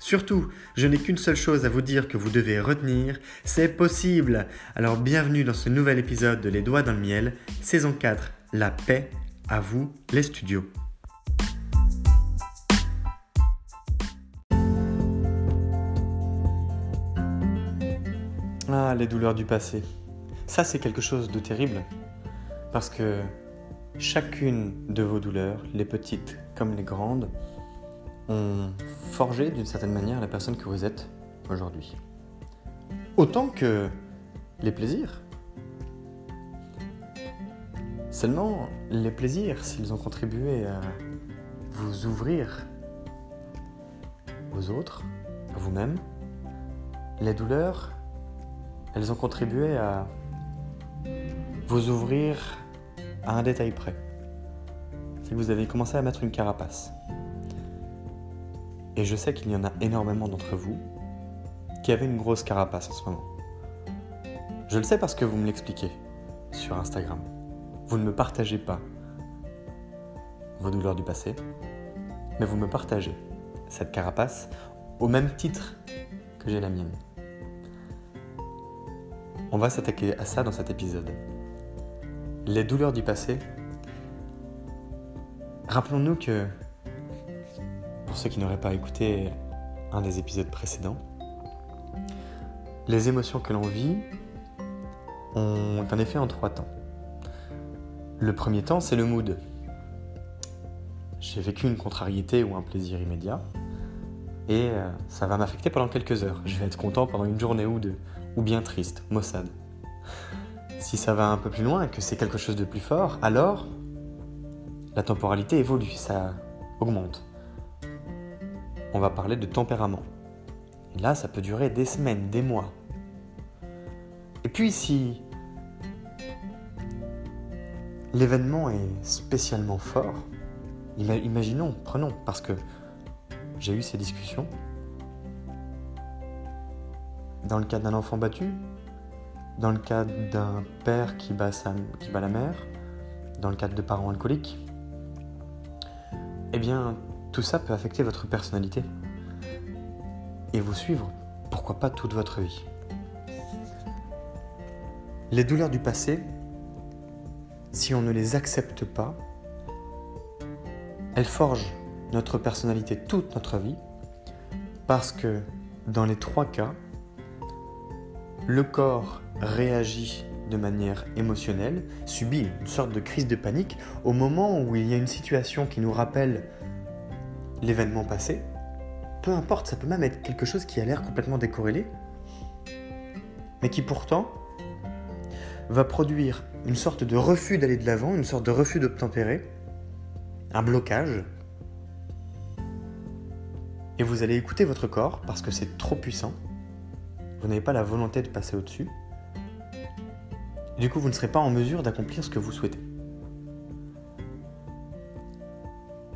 Surtout, je n'ai qu'une seule chose à vous dire que vous devez retenir, c'est possible. Alors bienvenue dans ce nouvel épisode de Les Doigts dans le Miel, saison 4, La paix, à vous les studios. Ah, les douleurs du passé. Ça, c'est quelque chose de terrible. Parce que chacune de vos douleurs, les petites comme les grandes, ont forgé d'une certaine manière la personne que vous êtes aujourd'hui. Autant que les plaisirs. Seulement, les plaisirs, s'ils ont contribué à vous ouvrir aux autres, à vous-même, les douleurs, elles ont contribué à vous ouvrir à un détail près. Que vous avez commencé à mettre une carapace. Et je sais qu'il y en a énormément d'entre vous qui avaient une grosse carapace en ce moment. Je le sais parce que vous me l'expliquez sur Instagram. Vous ne me partagez pas vos douleurs du passé, mais vous me partagez cette carapace au même titre que j'ai la mienne. On va s'attaquer à ça dans cet épisode. Les douleurs du passé. Rappelons-nous que ceux qui n'auraient pas écouté un des épisodes précédents, les émotions que l'on vit ont un effet en trois temps. Le premier temps, c'est le mood. J'ai vécu une contrariété ou un plaisir immédiat, et euh, ça va m'affecter pendant quelques heures. Je vais être content pendant une journée ou deux, ou bien triste, maussade. Si ça va un peu plus loin et que c'est quelque chose de plus fort, alors la temporalité évolue, ça augmente on va parler de tempérament. Et là, ça peut durer des semaines, des mois. Et puis si l'événement est spécialement fort, imaginons, prenons, parce que j'ai eu ces discussions. Dans le cas d'un enfant battu, dans le cas d'un père qui bat, qui bat la mère, dans le cadre de parents alcooliques, eh bien, tout ça peut affecter votre personnalité et vous suivre, pourquoi pas toute votre vie. Les douleurs du passé, si on ne les accepte pas, elles forgent notre personnalité toute notre vie parce que dans les trois cas, le corps réagit de manière émotionnelle, subit une sorte de crise de panique au moment où il y a une situation qui nous rappelle l'événement passé, peu importe, ça peut même être quelque chose qui a l'air complètement décorrélé, mais qui pourtant va produire une sorte de refus d'aller de l'avant, une sorte de refus d'obtempérer, un blocage. et vous allez écouter votre corps parce que c'est trop puissant. Vous n'avez pas la volonté de passer au-dessus. Du coup, vous ne serez pas en mesure d'accomplir ce que vous souhaitez.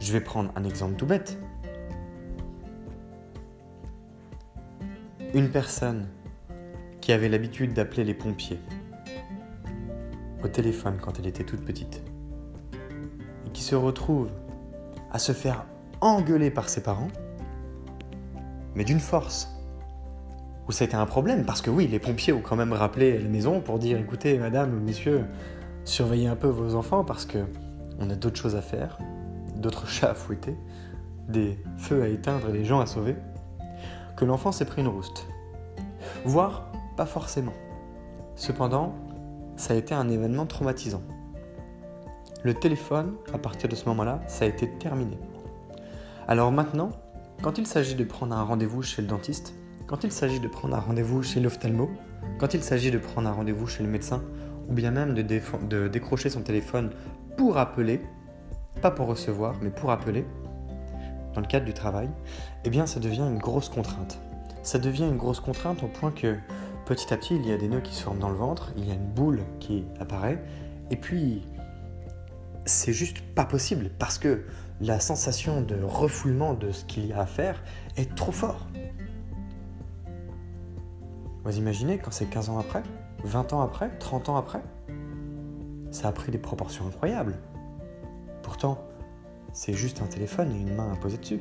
Je vais prendre un exemple tout bête. Une personne qui avait l'habitude d'appeler les pompiers au téléphone quand elle était toute petite et qui se retrouve à se faire engueuler par ses parents, mais d'une force où ça a été un problème parce que oui, les pompiers ont quand même rappelé la maison pour dire écoutez, madame, messieurs, surveillez un peu vos enfants parce que on a d'autres choses à faire, d'autres chats à fouetter, des feux à éteindre et des gens à sauver, que l'enfant s'est pris une rouste. Voire pas forcément. Cependant, ça a été un événement traumatisant. Le téléphone, à partir de ce moment-là, ça a été terminé. Alors maintenant, quand il s'agit de prendre un rendez-vous chez le dentiste, quand il s'agit de prendre un rendez-vous chez l'ophtalmo, quand il s'agit de prendre un rendez-vous chez le médecin, ou bien même de, de décrocher son téléphone pour appeler, pas pour recevoir, mais pour appeler, dans le cadre du travail, eh bien ça devient une grosse contrainte. Ça devient une grosse contrainte au point que petit à petit, il y a des nœuds qui se forment dans le ventre, il y a une boule qui apparaît, et puis c'est juste pas possible parce que la sensation de refoulement de ce qu'il y a à faire est trop fort. Vous imaginez quand c'est 15 ans après, 20 ans après, 30 ans après? Ça a pris des proportions incroyables. Pourtant, c'est juste un téléphone et une main à poser dessus.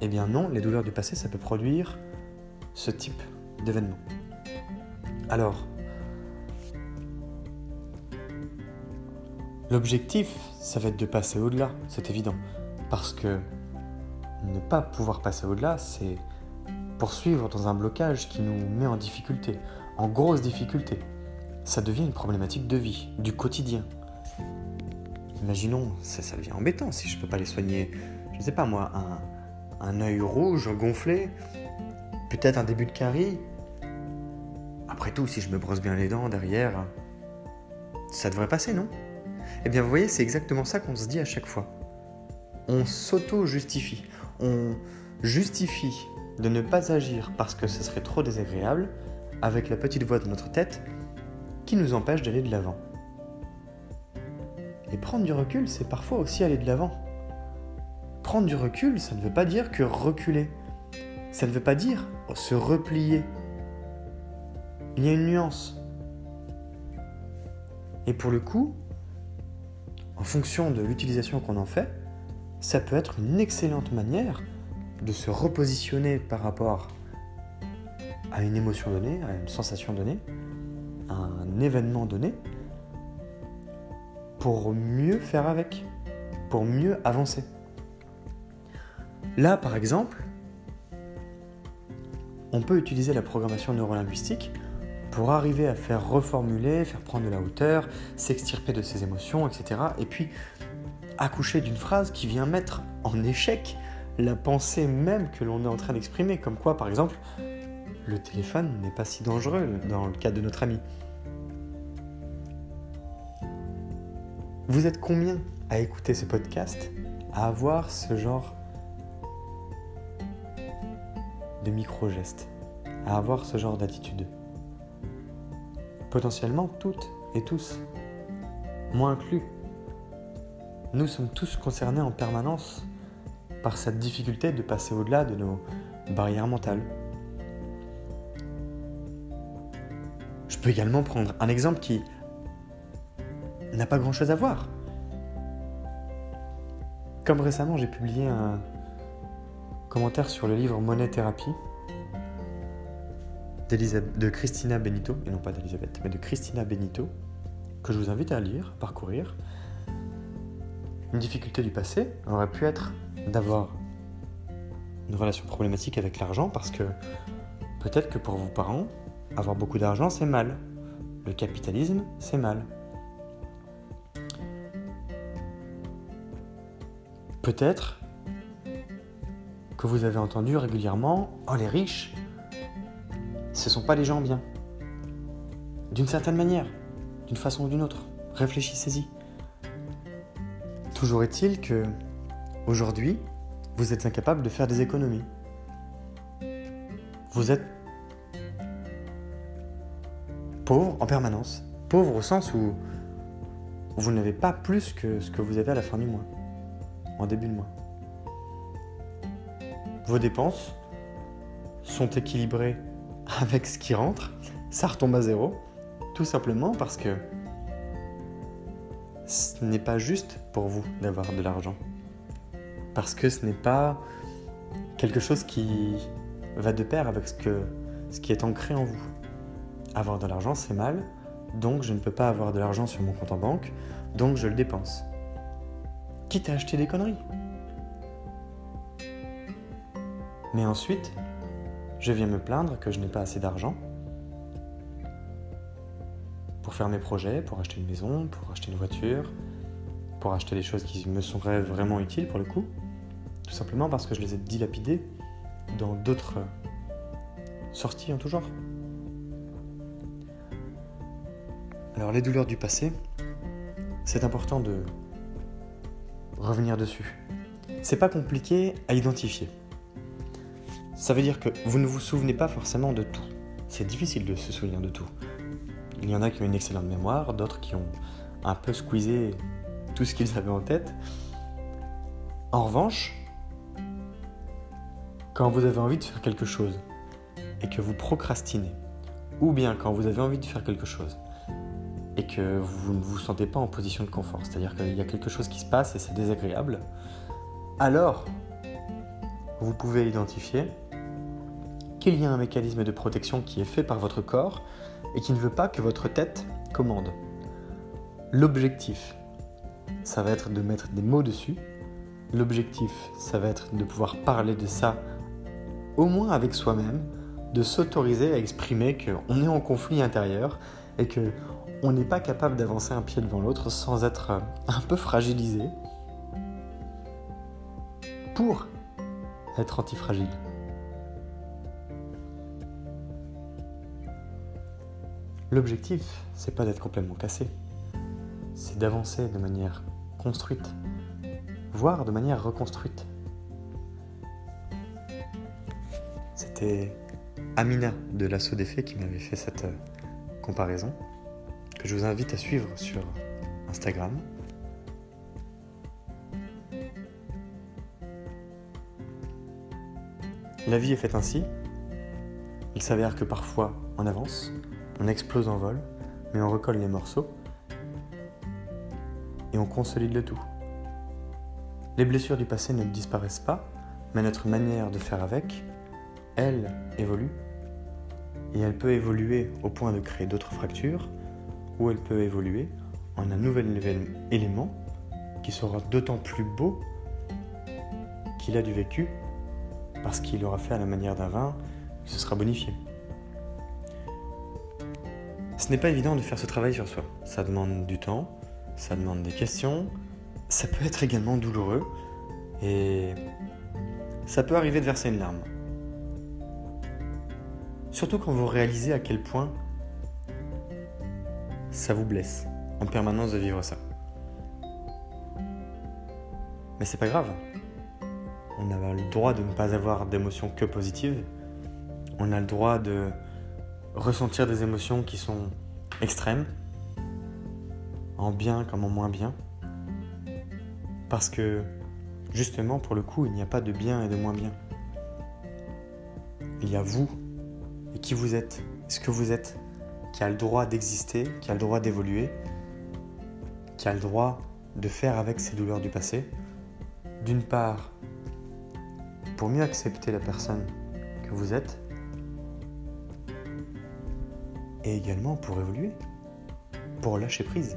Eh bien non, les douleurs du passé, ça peut produire ce type d'événement. Alors, l'objectif, ça va être de passer au-delà, c'est évident. Parce que ne pas pouvoir passer au-delà, c'est poursuivre dans un blocage qui nous met en difficulté, en grosse difficulté. Ça devient une problématique de vie, du quotidien. Imaginons, ça, devient embêtant si je ne peux pas les soigner, je ne sais pas moi, un, un œil rouge gonflé, peut-être un début de carie. Après tout, si je me brosse bien les dents derrière, ça devrait passer, non? Eh bien, vous voyez, c'est exactement ça qu'on se dit à chaque fois. On s'auto-justifie. On justifie de ne pas agir parce que ce serait trop désagréable avec la petite voix de notre tête qui nous empêche d'aller de l'avant. Et prendre du recul, c'est parfois aussi aller de l'avant. Prendre du recul, ça ne veut pas dire que reculer. Ça ne veut pas dire se replier. Il y a une nuance. Et pour le coup, en fonction de l'utilisation qu'on en fait, ça peut être une excellente manière de se repositionner par rapport à une émotion donnée, à une sensation donnée, à un événement donné, pour mieux faire avec, pour mieux avancer. Là, par exemple, on peut utiliser la programmation neurolinguistique pour arriver à faire reformuler, faire prendre de la hauteur, s'extirper de ses émotions, etc. Et puis accoucher d'une phrase qui vient mettre en échec la pensée même que l'on est en train d'exprimer, comme quoi par exemple le téléphone n'est pas si dangereux dans le cas de notre ami. Vous êtes combien à écouter ce podcast, à avoir ce genre de micro-gestes, à avoir ce genre d'attitude? Potentiellement toutes et tous, moi inclus. Nous sommes tous concernés en permanence par cette difficulté de passer au-delà de nos barrières mentales. Je peux également prendre un exemple qui n'a pas grand-chose à voir. Comme récemment j'ai publié un commentaire sur le livre Monnaie Thérapie de Christina Benito, et non pas d'Elisabeth, mais de Christina Benito, que je vous invite à lire, parcourir. Une difficulté du passé aurait pu être d'avoir une relation problématique avec l'argent parce que peut-être que pour vos parents, avoir beaucoup d'argent, c'est mal. Le capitalisme, c'est mal. Peut-être que vous avez entendu régulièrement Oh, les riches, ce ne sont pas les gens bien. D'une certaine manière, d'une façon ou d'une autre. Réfléchissez-y. Toujours est-il que Aujourd'hui, vous êtes incapable de faire des économies. Vous êtes pauvre en permanence. Pauvre au sens où vous n'avez pas plus que ce que vous avez à la fin du mois, en début de mois. Vos dépenses sont équilibrées avec ce qui rentre, ça retombe à zéro, tout simplement parce que ce n'est pas juste pour vous d'avoir de l'argent. Parce que ce n'est pas quelque chose qui va de pair avec ce, ce qui est ancré en vous. Avoir de l'argent, c'est mal, donc je ne peux pas avoir de l'argent sur mon compte en banque, donc je le dépense. Quitte à acheter des conneries. Mais ensuite, je viens me plaindre que je n'ai pas assez d'argent pour faire mes projets, pour acheter une maison, pour acheter une voiture, pour acheter des choses qui me seraient vraiment utiles pour le coup, tout simplement parce que je les ai dilapidées dans d'autres sorties en tout genre. Alors les douleurs du passé, c'est important de revenir dessus. C'est pas compliqué à identifier. Ça veut dire que vous ne vous souvenez pas forcément de tout. C'est difficile de se souvenir de tout. Il y en a qui ont une excellente mémoire, d'autres qui ont un peu squeezé tout ce qu'ils avaient en tête. En revanche, quand vous avez envie de faire quelque chose et que vous procrastinez, ou bien quand vous avez envie de faire quelque chose que vous ne vous sentez pas en position de confort, c'est-à-dire qu'il y a quelque chose qui se passe et c'est désagréable, alors vous pouvez identifier qu'il y a un mécanisme de protection qui est fait par votre corps et qui ne veut pas que votre tête commande. L'objectif, ça va être de mettre des mots dessus. L'objectif, ça va être de pouvoir parler de ça au moins avec soi-même, de s'autoriser à exprimer qu'on est en conflit intérieur et que on n'est pas capable d'avancer un pied devant l'autre sans être un peu fragilisé pour être antifragile. L'objectif, c'est pas d'être complètement cassé, c'est d'avancer de manière construite, voire de manière reconstruite. C'était Amina de l'assaut des faits qui m'avait fait cette euh, comparaison, que je vous invite à suivre sur Instagram. La vie est faite ainsi. Il s'avère que parfois on avance, on explose en vol, mais on recolle les morceaux et on consolide le tout. Les blessures du passé ne disparaissent pas, mais notre manière de faire avec, elle, évolue. Et elle peut évoluer au point de créer d'autres fractures, ou elle peut évoluer en un nouvel élément qui sera d'autant plus beau qu'il a du vécu, parce qu'il aura fait à la manière d'un vin, ce sera bonifié. Ce n'est pas évident de faire ce travail sur soi. Ça demande du temps, ça demande des questions, ça peut être également douloureux et ça peut arriver de verser une larme. Surtout quand vous réalisez à quel point ça vous blesse en permanence de vivre ça. Mais c'est pas grave. On a le droit de ne pas avoir d'émotions que positives. On a le droit de ressentir des émotions qui sont extrêmes, en bien comme en moins bien. Parce que, justement, pour le coup, il n'y a pas de bien et de moins bien. Il y a vous et qui vous êtes, ce que vous êtes, qui a le droit d'exister, qui a le droit d'évoluer, qui a le droit de faire avec ces douleurs du passé. D'une part, pour mieux accepter la personne que vous êtes, et également pour évoluer, pour lâcher prise.